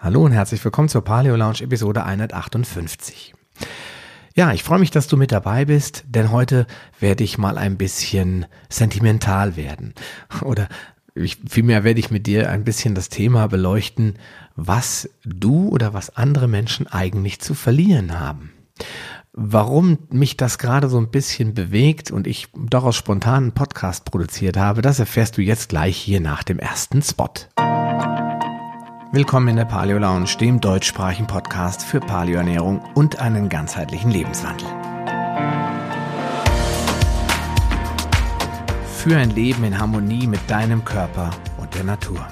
Hallo und herzlich willkommen zur Paleo Lounge Episode 158. Ja, ich freue mich, dass du mit dabei bist, denn heute werde ich mal ein bisschen sentimental werden. Oder ich, vielmehr werde ich mit dir ein bisschen das Thema beleuchten, was du oder was andere Menschen eigentlich zu verlieren haben. Warum mich das gerade so ein bisschen bewegt und ich daraus spontan einen Podcast produziert habe, das erfährst du jetzt gleich hier nach dem ersten Spot. Willkommen in der Paleo Lounge, dem deutschsprachigen Podcast für Paleoernährung und einen ganzheitlichen Lebenswandel. Für ein Leben in Harmonie mit deinem Körper und der Natur.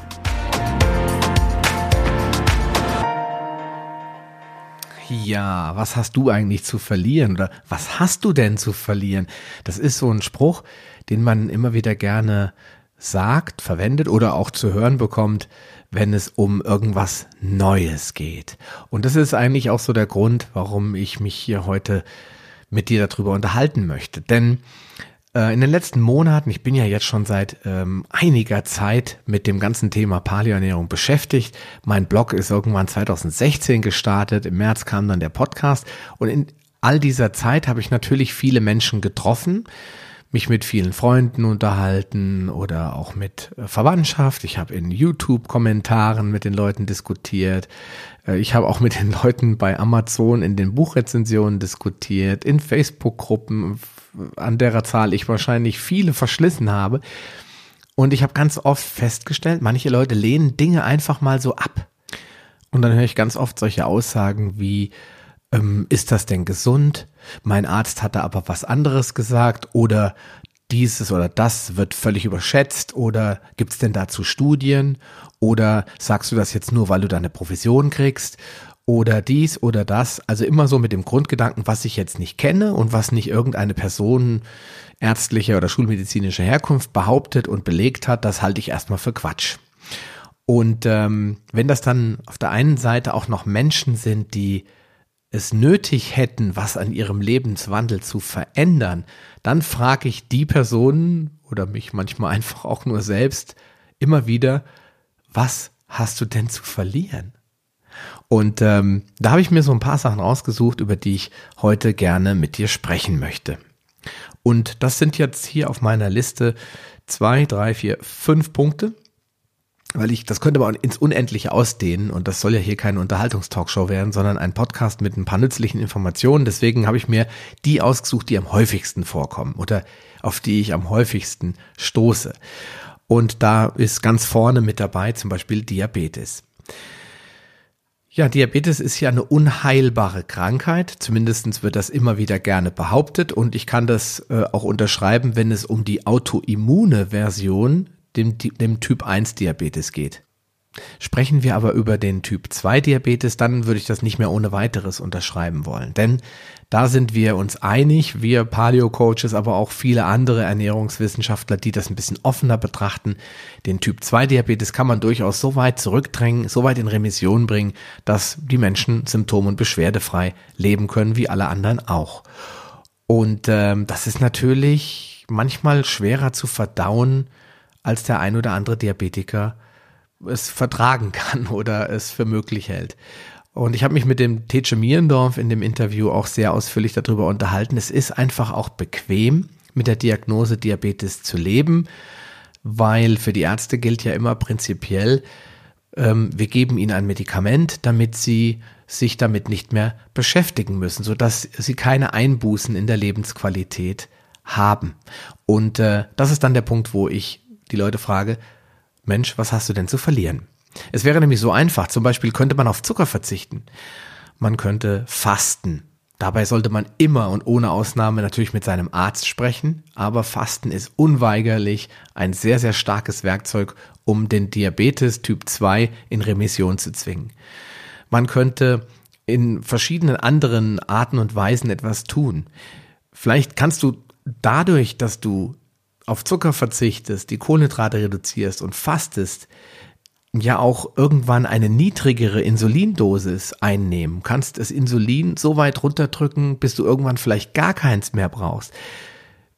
Ja, was hast du eigentlich zu verlieren oder was hast du denn zu verlieren? Das ist so ein Spruch, den man immer wieder gerne sagt, verwendet oder auch zu hören bekommt, wenn es um irgendwas Neues geht. Und das ist eigentlich auch so der Grund, warum ich mich hier heute mit dir darüber unterhalten möchte. Denn äh, in den letzten Monaten, ich bin ja jetzt schon seit ähm, einiger Zeit mit dem ganzen Thema Paleoernährung beschäftigt. Mein Blog ist irgendwann 2016 gestartet, im März kam dann der Podcast und in all dieser Zeit habe ich natürlich viele Menschen getroffen, mich mit vielen Freunden unterhalten oder auch mit äh, Verwandtschaft. Ich habe in YouTube-Kommentaren mit den Leuten diskutiert. Äh, ich habe auch mit den Leuten bei Amazon in den Buchrezensionen diskutiert, in Facebook-Gruppen, an derer Zahl ich wahrscheinlich viele verschlissen habe. Und ich habe ganz oft festgestellt, manche Leute lehnen Dinge einfach mal so ab. Und dann höre ich ganz oft solche Aussagen wie, ähm, ist das denn gesund? Mein Arzt hatte aber was anderes gesagt oder dieses oder das wird völlig überschätzt oder gibt es denn dazu Studien oder sagst du das jetzt nur, weil du deine Profession kriegst oder dies oder das. Also immer so mit dem Grundgedanken, was ich jetzt nicht kenne und was nicht irgendeine Person ärztlicher oder schulmedizinischer Herkunft behauptet und belegt hat, das halte ich erstmal für Quatsch. Und ähm, wenn das dann auf der einen Seite auch noch Menschen sind, die es nötig hätten, was an ihrem Lebenswandel zu verändern, dann frage ich die Personen oder mich manchmal einfach auch nur selbst immer wieder, was hast du denn zu verlieren? Und ähm, da habe ich mir so ein paar Sachen rausgesucht, über die ich heute gerne mit dir sprechen möchte. Und das sind jetzt hier auf meiner Liste zwei, drei, vier, fünf Punkte weil ich, das könnte aber ins Unendliche ausdehnen und das soll ja hier keine Unterhaltungstalkshow werden, sondern ein Podcast mit ein paar nützlichen Informationen. Deswegen habe ich mir die ausgesucht, die am häufigsten vorkommen oder auf die ich am häufigsten stoße. Und da ist ganz vorne mit dabei zum Beispiel Diabetes. Ja, Diabetes ist ja eine unheilbare Krankheit. Zumindestens wird das immer wieder gerne behauptet. Und ich kann das äh, auch unterschreiben, wenn es um die autoimmune Version dem, dem Typ 1 Diabetes geht. Sprechen wir aber über den Typ 2 Diabetes, dann würde ich das nicht mehr ohne weiteres unterschreiben wollen. Denn da sind wir uns einig, wir Paleo-Coaches, aber auch viele andere Ernährungswissenschaftler, die das ein bisschen offener betrachten. Den Typ 2 Diabetes kann man durchaus so weit zurückdrängen, so weit in Remission bringen, dass die Menschen symptom- und beschwerdefrei leben können, wie alle anderen auch. Und ähm, das ist natürlich manchmal schwerer zu verdauen, als der ein oder andere Diabetiker es vertragen kann oder es für möglich hält. Und ich habe mich mit dem Tetsche Mierendorf in dem Interview auch sehr ausführlich darüber unterhalten. Es ist einfach auch bequem, mit der Diagnose Diabetes zu leben, weil für die Ärzte gilt ja immer prinzipiell, ähm, wir geben ihnen ein Medikament, damit sie sich damit nicht mehr beschäftigen müssen, sodass sie keine Einbußen in der Lebensqualität haben. Und äh, das ist dann der Punkt, wo ich die Leute frage, Mensch, was hast du denn zu verlieren? Es wäre nämlich so einfach. Zum Beispiel könnte man auf Zucker verzichten. Man könnte fasten. Dabei sollte man immer und ohne Ausnahme natürlich mit seinem Arzt sprechen, aber Fasten ist unweigerlich ein sehr, sehr starkes Werkzeug, um den Diabetes Typ 2 in Remission zu zwingen. Man könnte in verschiedenen anderen Arten und Weisen etwas tun. Vielleicht kannst du dadurch, dass du auf Zucker verzichtest, die Kohlenhydrate reduzierst und fastest, ja auch irgendwann eine niedrigere Insulindosis einnehmen. Kannst das Insulin so weit runterdrücken, bis du irgendwann vielleicht gar keins mehr brauchst.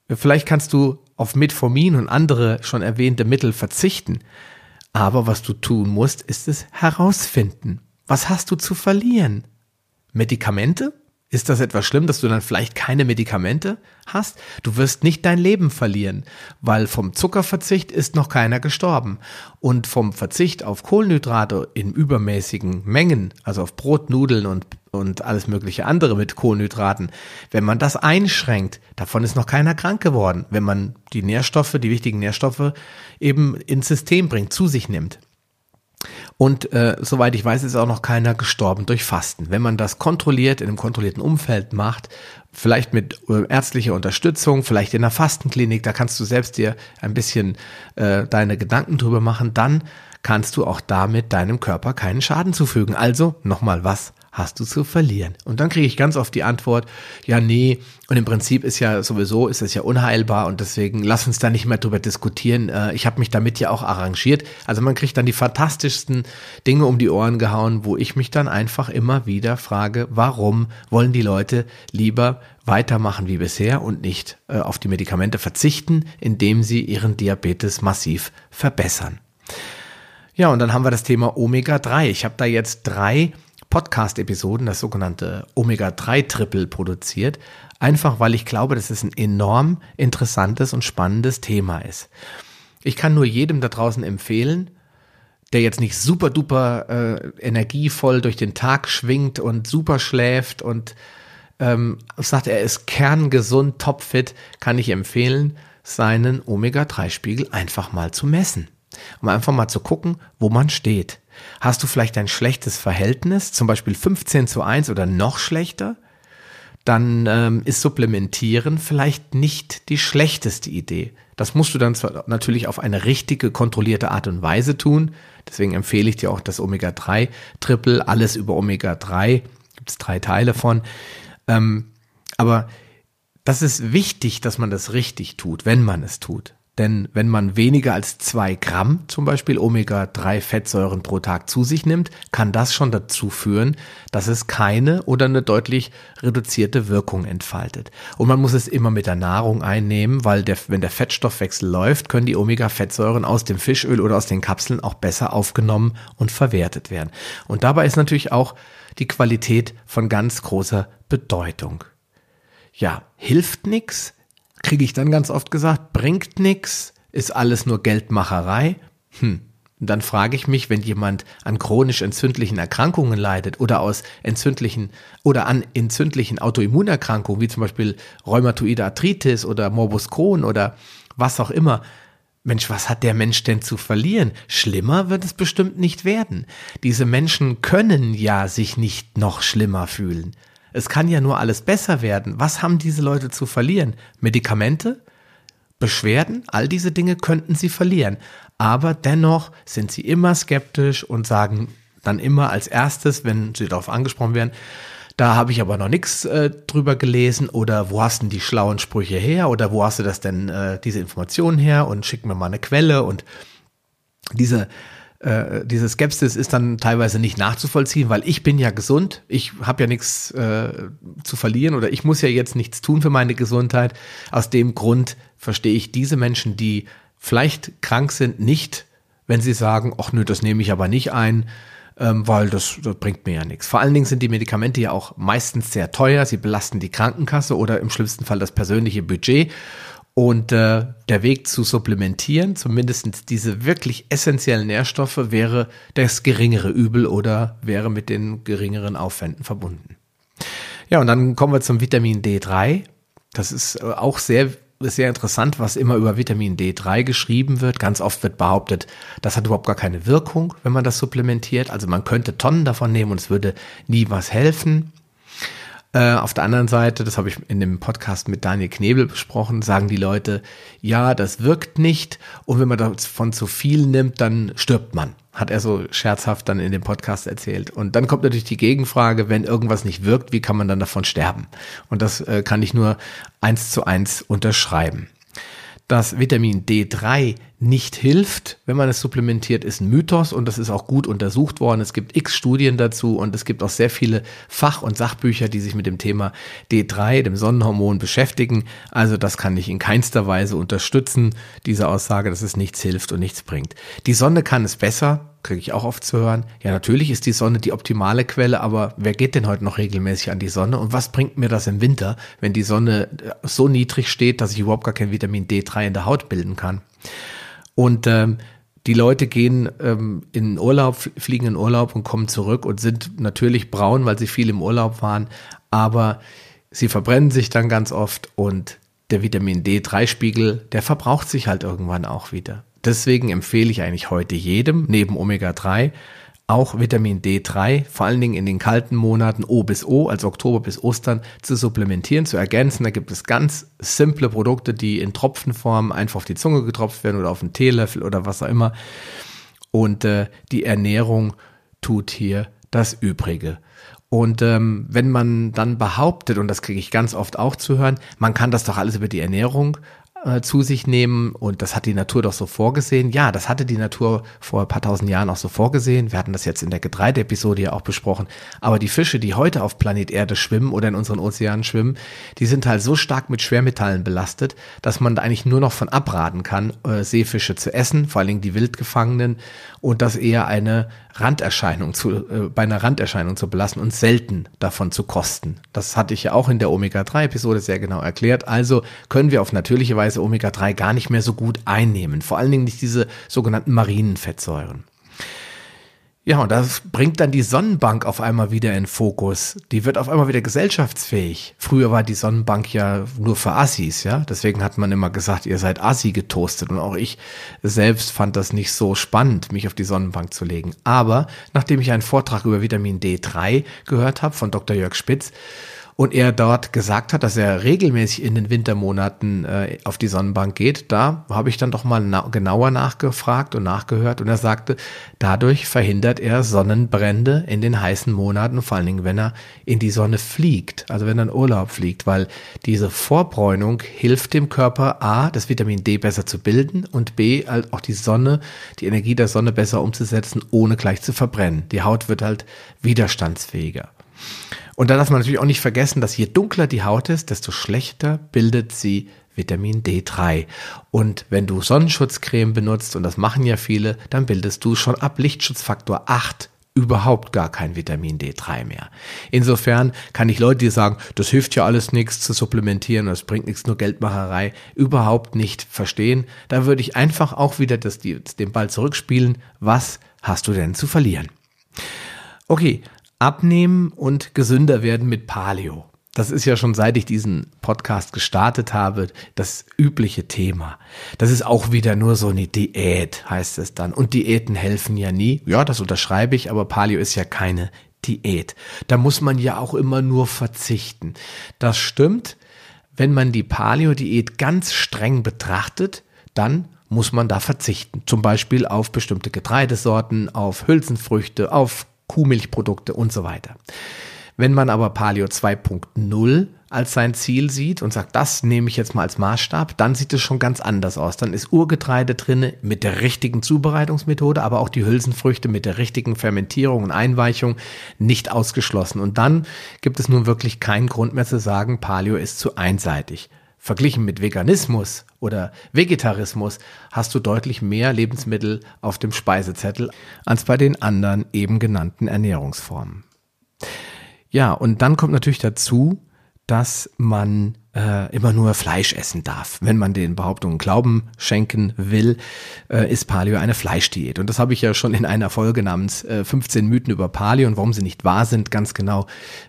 Vielleicht kannst du auf Metformin und andere schon erwähnte Mittel verzichten. Aber was du tun musst, ist es herausfinden. Was hast du zu verlieren? Medikamente? Ist das etwas schlimm, dass du dann vielleicht keine Medikamente hast? Du wirst nicht dein Leben verlieren, weil vom Zuckerverzicht ist noch keiner gestorben. Und vom Verzicht auf Kohlenhydrate in übermäßigen Mengen, also auf Brot, Nudeln und, und alles mögliche andere mit Kohlenhydraten, wenn man das einschränkt, davon ist noch keiner krank geworden, wenn man die Nährstoffe, die wichtigen Nährstoffe eben ins System bringt, zu sich nimmt. Und äh, soweit ich weiß, ist auch noch keiner gestorben durch Fasten. Wenn man das kontrolliert, in einem kontrollierten Umfeld macht, vielleicht mit äh, ärztlicher Unterstützung, vielleicht in einer Fastenklinik, da kannst du selbst dir ein bisschen äh, deine Gedanken drüber machen, dann kannst du auch damit deinem Körper keinen Schaden zufügen. Also nochmal was hast du zu verlieren? Und dann kriege ich ganz oft die Antwort, ja, nee, und im Prinzip ist ja sowieso, ist es ja unheilbar und deswegen lass uns da nicht mehr drüber diskutieren. Äh, ich habe mich damit ja auch arrangiert. Also man kriegt dann die fantastischsten Dinge um die Ohren gehauen, wo ich mich dann einfach immer wieder frage, warum wollen die Leute lieber weitermachen wie bisher und nicht äh, auf die Medikamente verzichten, indem sie ihren Diabetes massiv verbessern. Ja, und dann haben wir das Thema Omega-3. Ich habe da jetzt drei Podcast-Episoden, das sogenannte Omega-3-Triple produziert, einfach weil ich glaube, dass es ein enorm interessantes und spannendes Thema ist. Ich kann nur jedem da draußen empfehlen, der jetzt nicht super duper äh, energievoll durch den Tag schwingt und super schläft und ähm, sagt, er ist kerngesund, topfit, kann ich empfehlen, seinen Omega-3-Spiegel einfach mal zu messen. Um einfach mal zu gucken, wo man steht. Hast du vielleicht ein schlechtes Verhältnis, zum Beispiel 15 zu 1 oder noch schlechter? Dann ähm, ist Supplementieren vielleicht nicht die schlechteste Idee. Das musst du dann zwar natürlich auf eine richtige, kontrollierte Art und Weise tun. Deswegen empfehle ich dir auch das Omega-3-Triple, alles über Omega-3. Gibt es drei Teile von. Ähm, aber das ist wichtig, dass man das richtig tut, wenn man es tut. Denn wenn man weniger als zwei Gramm zum Beispiel Omega-3-Fettsäuren pro Tag zu sich nimmt, kann das schon dazu führen, dass es keine oder eine deutlich reduzierte Wirkung entfaltet. Und man muss es immer mit der Nahrung einnehmen, weil der, wenn der Fettstoffwechsel läuft, können die Omega-Fettsäuren aus dem Fischöl oder aus den Kapseln auch besser aufgenommen und verwertet werden. Und dabei ist natürlich auch die Qualität von ganz großer Bedeutung. Ja, hilft nichts kriege ich dann ganz oft gesagt, bringt nix, ist alles nur Geldmacherei. Hm. Und dann frage ich mich, wenn jemand an chronisch entzündlichen Erkrankungen leidet oder aus entzündlichen oder an entzündlichen Autoimmunerkrankungen, wie zum Beispiel Rheumatoide Arthritis oder Morbus Crohn oder was auch immer, Mensch, was hat der Mensch denn zu verlieren? Schlimmer wird es bestimmt nicht werden. Diese Menschen können ja sich nicht noch schlimmer fühlen. Es kann ja nur alles besser werden. Was haben diese Leute zu verlieren? Medikamente? Beschwerden? All diese Dinge könnten sie verlieren. Aber dennoch sind sie immer skeptisch und sagen dann immer als erstes, wenn sie darauf angesprochen werden, da habe ich aber noch nichts äh, drüber gelesen oder wo hast denn die schlauen Sprüche her oder wo hast du das denn, äh, diese Informationen her und schick mir mal eine Quelle und diese äh, diese Skepsis ist dann teilweise nicht nachzuvollziehen, weil ich bin ja gesund, ich habe ja nichts äh, zu verlieren oder ich muss ja jetzt nichts tun für meine Gesundheit. Aus dem Grund verstehe ich diese Menschen, die vielleicht krank sind, nicht, wenn sie sagen, ach nö, das nehme ich aber nicht ein, ähm, weil das, das bringt mir ja nichts. Vor allen Dingen sind die Medikamente ja auch meistens sehr teuer, sie belasten die Krankenkasse oder im schlimmsten Fall das persönliche Budget. Und äh, der Weg zu supplementieren, zumindest diese wirklich essentiellen Nährstoffe, wäre das geringere Übel oder wäre mit den geringeren Aufwänden verbunden. Ja, und dann kommen wir zum Vitamin D3. Das ist äh, auch sehr, sehr interessant, was immer über Vitamin D3 geschrieben wird. Ganz oft wird behauptet, das hat überhaupt gar keine Wirkung, wenn man das supplementiert. Also man könnte Tonnen davon nehmen und es würde nie was helfen. Äh, auf der anderen Seite, das habe ich in dem Podcast mit Daniel Knebel besprochen, sagen die Leute, ja, das wirkt nicht und wenn man davon zu viel nimmt, dann stirbt man. Hat er so scherzhaft dann in dem Podcast erzählt. Und dann kommt natürlich die Gegenfrage, wenn irgendwas nicht wirkt, wie kann man dann davon sterben? Und das äh, kann ich nur eins zu eins unterschreiben. Dass Vitamin D3 nicht hilft, wenn man es supplementiert, ist ein Mythos und das ist auch gut untersucht worden. Es gibt x Studien dazu und es gibt auch sehr viele Fach- und Sachbücher, die sich mit dem Thema D3, dem Sonnenhormon, beschäftigen. Also das kann ich in keinster Weise unterstützen, diese Aussage, dass es nichts hilft und nichts bringt. Die Sonne kann es besser, kriege ich auch oft zu hören, ja natürlich ist die Sonne die optimale Quelle, aber wer geht denn heute noch regelmäßig an die Sonne und was bringt mir das im Winter, wenn die Sonne äh, so niedrig steht, dass ich überhaupt gar kein Vitamin D3 in der Haut bilden kann? Und ähm, die Leute gehen ähm, in Urlaub, fliegen in Urlaub und kommen zurück und sind natürlich braun, weil sie viel im Urlaub waren, aber sie verbrennen sich dann ganz oft und der Vitamin D3-Spiegel, der verbraucht sich halt irgendwann auch wieder. Deswegen empfehle ich eigentlich heute jedem, neben Omega-3, auch Vitamin D3, vor allen Dingen in den kalten Monaten O bis O, also Oktober bis Ostern, zu supplementieren, zu ergänzen. Da gibt es ganz simple Produkte, die in Tropfenform einfach auf die Zunge getropft werden oder auf einen Teelöffel oder was auch immer. Und äh, die Ernährung tut hier das Übrige. Und ähm, wenn man dann behauptet, und das kriege ich ganz oft auch zu hören, man kann das doch alles über die Ernährung äh, zu sich nehmen und das hat die Natur doch so vorgesehen. Ja, das hatte die Natur vor ein paar tausend Jahren auch so vorgesehen. Wir hatten das jetzt in der Getreide-Episode ja auch besprochen. Aber die Fische, die heute auf Planet Erde schwimmen oder in unseren Ozeanen schwimmen, die sind halt so stark mit Schwermetallen belastet, dass man da eigentlich nur noch von abraten kann, äh, Seefische zu essen, vor allen Dingen die wildgefangenen und das eher eine Randerscheinung zu, äh, bei einer Randerscheinung zu belassen und selten davon zu kosten. Das hatte ich ja auch in der Omega-3-Episode sehr genau erklärt. Also können wir auf natürliche Weise Omega-3 gar nicht mehr so gut einnehmen. Vor allen Dingen nicht diese sogenannten marinen Fettsäuren. Ja, und das bringt dann die Sonnenbank auf einmal wieder in Fokus. Die wird auf einmal wieder gesellschaftsfähig. Früher war die Sonnenbank ja nur für Assis, ja. Deswegen hat man immer gesagt, ihr seid Assi getoastet. Und auch ich selbst fand das nicht so spannend, mich auf die Sonnenbank zu legen. Aber nachdem ich einen Vortrag über Vitamin D3 gehört habe von Dr. Jörg Spitz, und er dort gesagt hat, dass er regelmäßig in den Wintermonaten äh, auf die Sonnenbank geht, da habe ich dann doch mal na genauer nachgefragt und nachgehört und er sagte, dadurch verhindert er Sonnenbrände in den heißen Monaten, vor allen Dingen, wenn er in die Sonne fliegt, also wenn er in Urlaub fliegt, weil diese Vorbräunung hilft dem Körper A, das Vitamin D besser zu bilden und B, halt auch die Sonne, die Energie der Sonne besser umzusetzen, ohne gleich zu verbrennen. Die Haut wird halt widerstandsfähiger. Und da darf man natürlich auch nicht vergessen, dass je dunkler die Haut ist, desto schlechter bildet sie Vitamin D3. Und wenn du Sonnenschutzcreme benutzt, und das machen ja viele, dann bildest du schon ab Lichtschutzfaktor 8 überhaupt gar kein Vitamin D3 mehr. Insofern kann ich Leute, die sagen, das hilft ja alles nichts zu supplementieren, das bringt nichts, nur Geldmacherei, überhaupt nicht verstehen. Da würde ich einfach auch wieder das, den Ball zurückspielen. Was hast du denn zu verlieren? Okay, Abnehmen und gesünder werden mit Paleo. Das ist ja schon seit ich diesen Podcast gestartet habe, das übliche Thema. Das ist auch wieder nur so eine Diät, heißt es dann. Und Diäten helfen ja nie. Ja, das unterschreibe ich, aber Paleo ist ja keine Diät. Da muss man ja auch immer nur verzichten. Das stimmt. Wenn man die Paleo-Diät ganz streng betrachtet, dann muss man da verzichten. Zum Beispiel auf bestimmte Getreidesorten, auf Hülsenfrüchte, auf Kuhmilchprodukte und so weiter. Wenn man aber Paleo 2.0 als sein Ziel sieht und sagt, das nehme ich jetzt mal als Maßstab, dann sieht es schon ganz anders aus. Dann ist Urgetreide drinne mit der richtigen Zubereitungsmethode, aber auch die Hülsenfrüchte mit der richtigen Fermentierung und Einweichung nicht ausgeschlossen. Und dann gibt es nun wirklich keinen Grund mehr zu sagen, Paleo ist zu einseitig. Verglichen mit Veganismus oder Vegetarismus hast du deutlich mehr Lebensmittel auf dem Speisezettel als bei den anderen eben genannten Ernährungsformen. Ja, und dann kommt natürlich dazu, dass man äh, immer nur Fleisch essen darf. Wenn man den Behauptungen Glauben schenken will, äh, ist Paleo eine Fleischdiät. Und das habe ich ja schon in einer Folge namens äh, 15 Mythen über Paleo und warum sie nicht wahr sind, ganz genau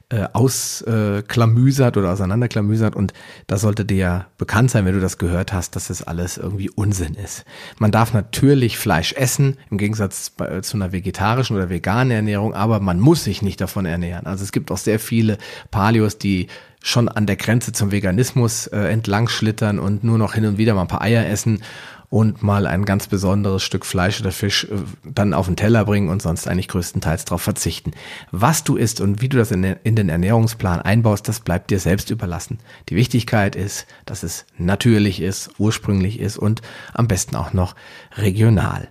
äh, ausklamüsert oder auseinanderklamüsert. Und da sollte dir ja bekannt sein, wenn du das gehört hast, dass das alles irgendwie Unsinn ist. Man darf natürlich Fleisch essen, im Gegensatz bei, äh, zu einer vegetarischen oder veganen Ernährung, aber man muss sich nicht davon ernähren. Also es gibt auch sehr viele Paleos, die schon an der Grenze zum Veganismus äh, entlang schlittern und nur noch hin und wieder mal ein paar Eier essen und mal ein ganz besonderes Stück Fleisch oder Fisch äh, dann auf den Teller bringen und sonst eigentlich größtenteils darauf verzichten. Was du isst und wie du das in, in den Ernährungsplan einbaust, das bleibt dir selbst überlassen. Die Wichtigkeit ist, dass es natürlich ist, ursprünglich ist und am besten auch noch regional.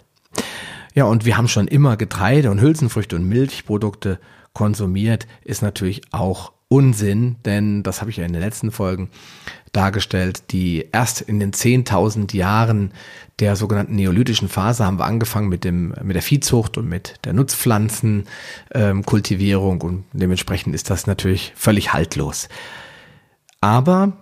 Ja, und wir haben schon immer Getreide und Hülsenfrüchte und Milchprodukte konsumiert, ist natürlich auch Unsinn, denn das habe ich ja in den letzten Folgen dargestellt, die erst in den 10.000 Jahren der sogenannten neolithischen Phase haben wir angefangen mit dem mit der Viehzucht und mit der Nutzpflanzenkultivierung ähm, und dementsprechend ist das natürlich völlig haltlos. Aber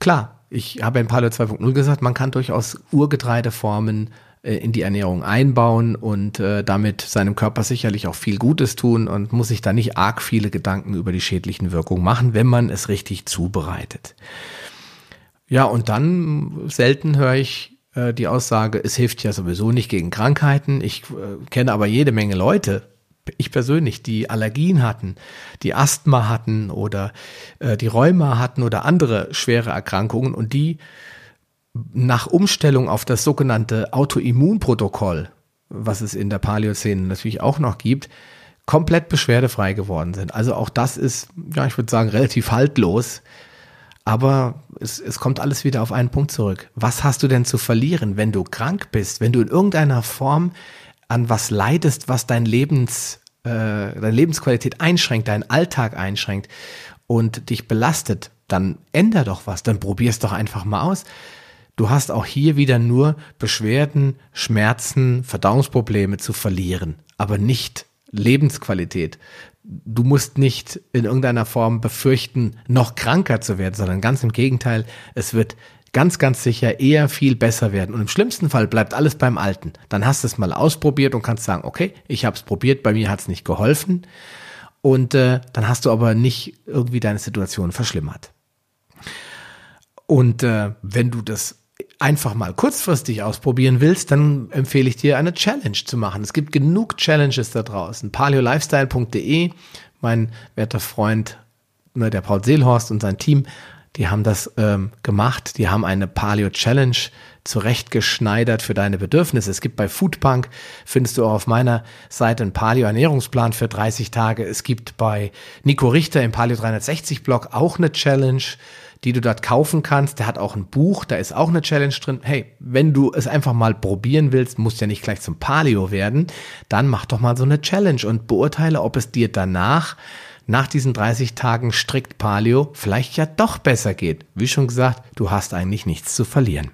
klar, ich habe in Paleo 2.0 gesagt, man kann durchaus Urgetreideformen in die Ernährung einbauen und äh, damit seinem Körper sicherlich auch viel Gutes tun und muss sich da nicht arg viele Gedanken über die schädlichen Wirkungen machen, wenn man es richtig zubereitet. Ja, und dann selten höre ich äh, die Aussage, es hilft ja sowieso nicht gegen Krankheiten. Ich äh, kenne aber jede Menge Leute, ich persönlich, die Allergien hatten, die Asthma hatten oder äh, die Rheuma hatten oder andere schwere Erkrankungen und die nach Umstellung auf das sogenannte Autoimmunprotokoll, was es in der Paläozäne natürlich auch noch gibt, komplett beschwerdefrei geworden sind. Also auch das ist, ja, ich würde sagen, relativ haltlos. Aber es, es kommt alles wieder auf einen Punkt zurück. Was hast du denn zu verlieren, wenn du krank bist, wenn du in irgendeiner Form an was leidest, was dein Lebens, äh, deine Lebensqualität einschränkt, deinen Alltag einschränkt und dich belastet, dann änder doch was, dann probier es doch einfach mal aus. Du hast auch hier wieder nur Beschwerden, Schmerzen, Verdauungsprobleme zu verlieren, aber nicht Lebensqualität. Du musst nicht in irgendeiner Form befürchten, noch kranker zu werden, sondern ganz im Gegenteil, es wird ganz, ganz sicher eher viel besser werden. Und im schlimmsten Fall bleibt alles beim Alten. Dann hast du es mal ausprobiert und kannst sagen, okay, ich habe es probiert, bei mir hat es nicht geholfen. Und äh, dann hast du aber nicht irgendwie deine Situation verschlimmert. Und äh, wenn du das einfach mal kurzfristig ausprobieren willst, dann empfehle ich dir eine Challenge zu machen. Es gibt genug Challenges da draußen. paleolifestyle.de, mein werter Freund, ne, der Paul Seelhorst und sein Team, die haben das ähm, gemacht. Die haben eine Paleo Challenge zurechtgeschneidert für deine Bedürfnisse. Es gibt bei Foodbank, findest du auch auf meiner Seite einen Paleo-Ernährungsplan für 30 Tage. Es gibt bei Nico Richter im Paleo 360 Blog auch eine Challenge die du dort kaufen kannst. Der hat auch ein Buch, da ist auch eine Challenge drin. Hey, wenn du es einfach mal probieren willst, musst ja nicht gleich zum Paleo werden, dann mach doch mal so eine Challenge und beurteile, ob es dir danach nach diesen 30 Tagen strikt Paleo vielleicht ja doch besser geht. Wie schon gesagt, du hast eigentlich nichts zu verlieren.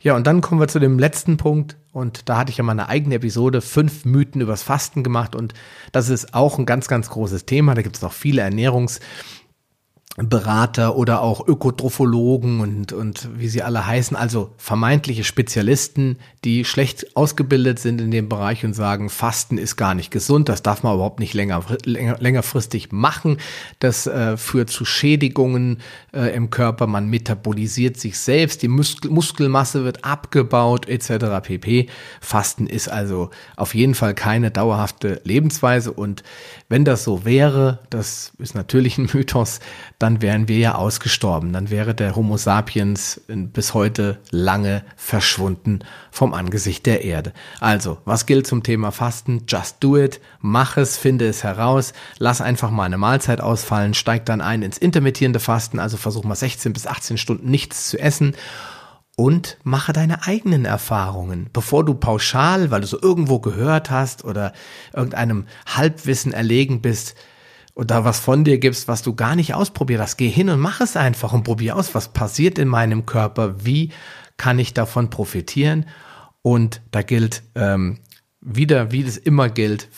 Ja, und dann kommen wir zu dem letzten Punkt. Und da hatte ich ja mal eine eigene Episode, fünf Mythen übers Fasten gemacht. Und das ist auch ein ganz, ganz großes Thema. Da gibt es noch viele Ernährungs- Berater oder auch Ökotrophologen und, und wie sie alle heißen, also vermeintliche Spezialisten, die schlecht ausgebildet sind in dem Bereich und sagen, Fasten ist gar nicht gesund, das darf man überhaupt nicht länger, länger längerfristig machen, das äh, führt zu Schädigungen äh, im Körper, man metabolisiert sich selbst, die Muskel Muskelmasse wird abgebaut etc. pp. Fasten ist also auf jeden Fall keine dauerhafte Lebensweise und wenn das so wäre, das ist natürlich ein Mythos, dann wären wir ja ausgestorben. Dann wäre der Homo sapiens bis heute lange verschwunden vom Angesicht der Erde. Also, was gilt zum Thema Fasten? Just do it. Mach es, finde es heraus. Lass einfach mal eine Mahlzeit ausfallen. Steig dann ein ins intermittierende Fasten. Also versuch mal 16 bis 18 Stunden nichts zu essen und mache deine eigenen Erfahrungen, bevor du pauschal, weil du so irgendwo gehört hast oder irgendeinem Halbwissen erlegen bist, oder was von dir gibst, was du gar nicht ausprobiert hast. Geh hin und mach es einfach und probier aus, was passiert in meinem Körper, wie kann ich davon profitieren. Und da gilt ähm, wieder, wie das immer gilt,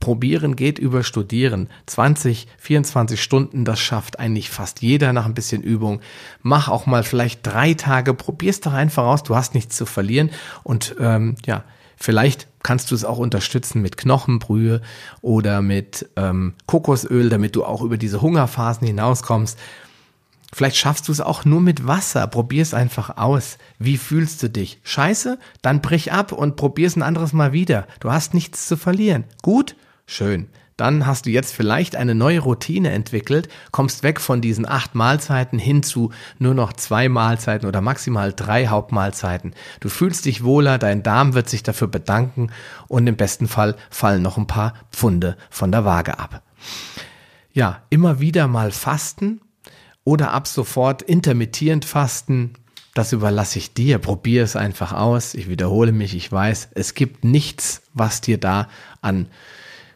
probieren geht über studieren. 20, 24 Stunden, das schafft eigentlich fast jeder nach ein bisschen Übung. Mach auch mal vielleicht drei Tage, probier's doch einfach aus, du hast nichts zu verlieren. Und ähm, ja, Vielleicht kannst du es auch unterstützen mit Knochenbrühe oder mit ähm, Kokosöl, damit du auch über diese Hungerphasen hinauskommst. Vielleicht schaffst du es auch nur mit Wasser. Probier es einfach aus. Wie fühlst du dich? Scheiße? Dann brich ab und probier es ein anderes Mal wieder. Du hast nichts zu verlieren. Gut? Schön dann hast du jetzt vielleicht eine neue Routine entwickelt, kommst weg von diesen acht Mahlzeiten hin zu nur noch zwei Mahlzeiten oder maximal drei Hauptmahlzeiten. Du fühlst dich wohler, dein Darm wird sich dafür bedanken und im besten Fall fallen noch ein paar Pfunde von der Waage ab. Ja, immer wieder mal fasten oder ab sofort intermittierend fasten. Das überlasse ich dir. Probier es einfach aus. Ich wiederhole mich. Ich weiß, es gibt nichts, was dir da an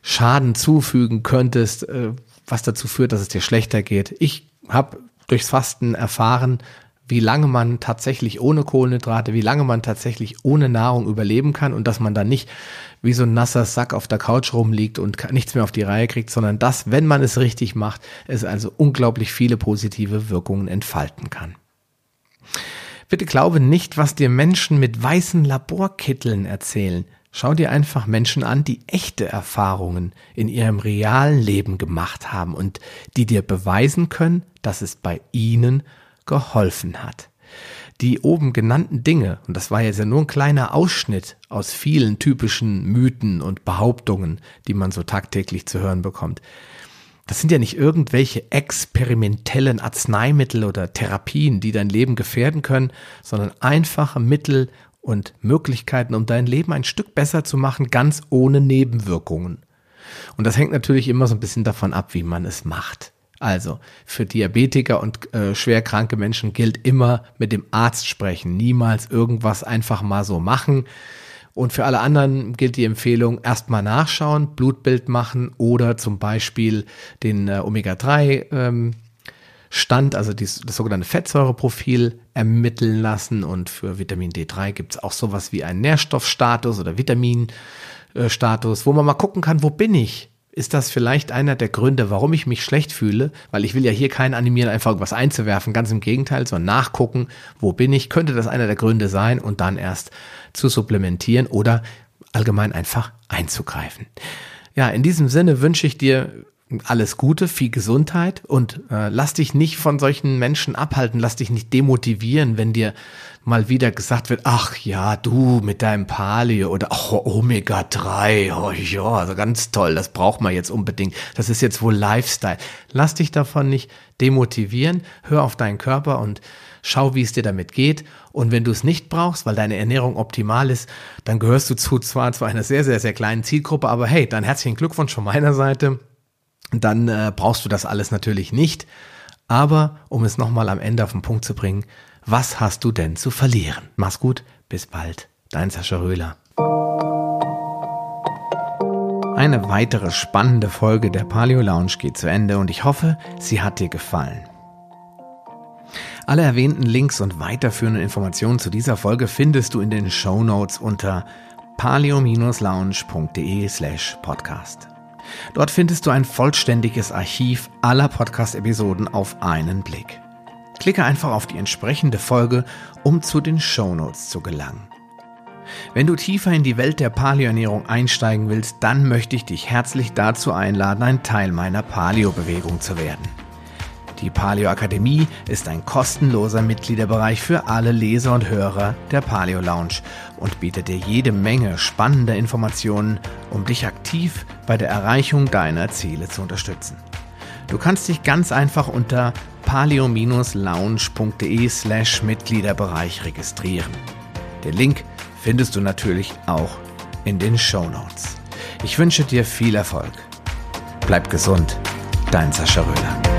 Schaden zufügen könntest, äh, was dazu führt, dass es dir schlechter geht. Ich habe durchs Fasten erfahren, wie lange man tatsächlich ohne Kohlenhydrate, wie lange man tatsächlich ohne Nahrung überleben kann und dass man dann nicht wie so ein nasser Sack auf der Couch rumliegt und nichts mehr auf die Reihe kriegt, sondern dass, wenn man es richtig macht, es also unglaublich viele positive Wirkungen entfalten kann. Bitte glaube nicht, was dir Menschen mit weißen Laborkitteln erzählen. Schau dir einfach Menschen an, die echte Erfahrungen in ihrem realen Leben gemacht haben und die dir beweisen können, dass es bei ihnen geholfen hat. Die oben genannten Dinge, und das war jetzt ja nur ein kleiner Ausschnitt aus vielen typischen Mythen und Behauptungen, die man so tagtäglich zu hören bekommt, das sind ja nicht irgendwelche experimentellen Arzneimittel oder Therapien, die dein Leben gefährden können, sondern einfache Mittel, und Möglichkeiten, um dein Leben ein Stück besser zu machen, ganz ohne Nebenwirkungen. Und das hängt natürlich immer so ein bisschen davon ab, wie man es macht. Also für Diabetiker und äh, schwerkranke Menschen gilt immer mit dem Arzt sprechen, niemals irgendwas einfach mal so machen. Und für alle anderen gilt die Empfehlung, erstmal nachschauen, Blutbild machen oder zum Beispiel den äh, Omega-3 ähm, Stand, also das sogenannte Fettsäureprofil ermitteln lassen. Und für Vitamin D3 gibt es auch sowas wie einen Nährstoffstatus oder Vitaminstatus, wo man mal gucken kann, wo bin ich? Ist das vielleicht einer der Gründe, warum ich mich schlecht fühle? Weil ich will ja hier keinen animieren, einfach irgendwas einzuwerfen. Ganz im Gegenteil, sondern nachgucken, wo bin ich? Könnte das einer der Gründe sein und dann erst zu supplementieren oder allgemein einfach einzugreifen. Ja, in diesem Sinne wünsche ich dir alles Gute, viel Gesundheit und äh, lass dich nicht von solchen Menschen abhalten, lass dich nicht demotivieren, wenn dir mal wieder gesagt wird, ach ja, du mit deinem Paleo oder ach, Omega 3, oh ja, also ganz toll, das braucht man jetzt unbedingt. Das ist jetzt wohl Lifestyle. Lass dich davon nicht demotivieren, hör auf deinen Körper und schau, wie es dir damit geht. Und wenn du es nicht brauchst, weil deine Ernährung optimal ist, dann gehörst du zu zwar zu einer sehr, sehr, sehr kleinen Zielgruppe, aber hey, dann herzlichen Glückwunsch von meiner Seite dann äh, brauchst du das alles natürlich nicht. Aber um es nochmal am Ende auf den Punkt zu bringen, was hast du denn zu verlieren? Mach's gut, bis bald, dein Sascha Röhler. Eine weitere spannende Folge der Paleo Lounge geht zu Ende und ich hoffe, sie hat dir gefallen. Alle erwähnten Links und weiterführenden Informationen zu dieser Folge findest du in den Show Notes unter paleo-lounge.de slash podcast. Dort findest du ein vollständiges Archiv aller Podcast-Episoden auf einen Blick. Klicke einfach auf die entsprechende Folge, um zu den Shownotes zu gelangen. Wenn du tiefer in die Welt der Paleoernährung einsteigen willst, dann möchte ich dich herzlich dazu einladen, ein Teil meiner Paleo-Bewegung zu werden. Die Paleo Akademie ist ein kostenloser Mitgliederbereich für alle Leser und Hörer der Paleo Lounge und bietet dir jede Menge spannender Informationen, um dich aktiv bei der Erreichung deiner Ziele zu unterstützen. Du kannst dich ganz einfach unter paleo-lounge.de slash Mitgliederbereich registrieren. Den Link findest du natürlich auch in den Show Notes. Ich wünsche dir viel Erfolg. Bleib gesund, dein Sascha Röhler.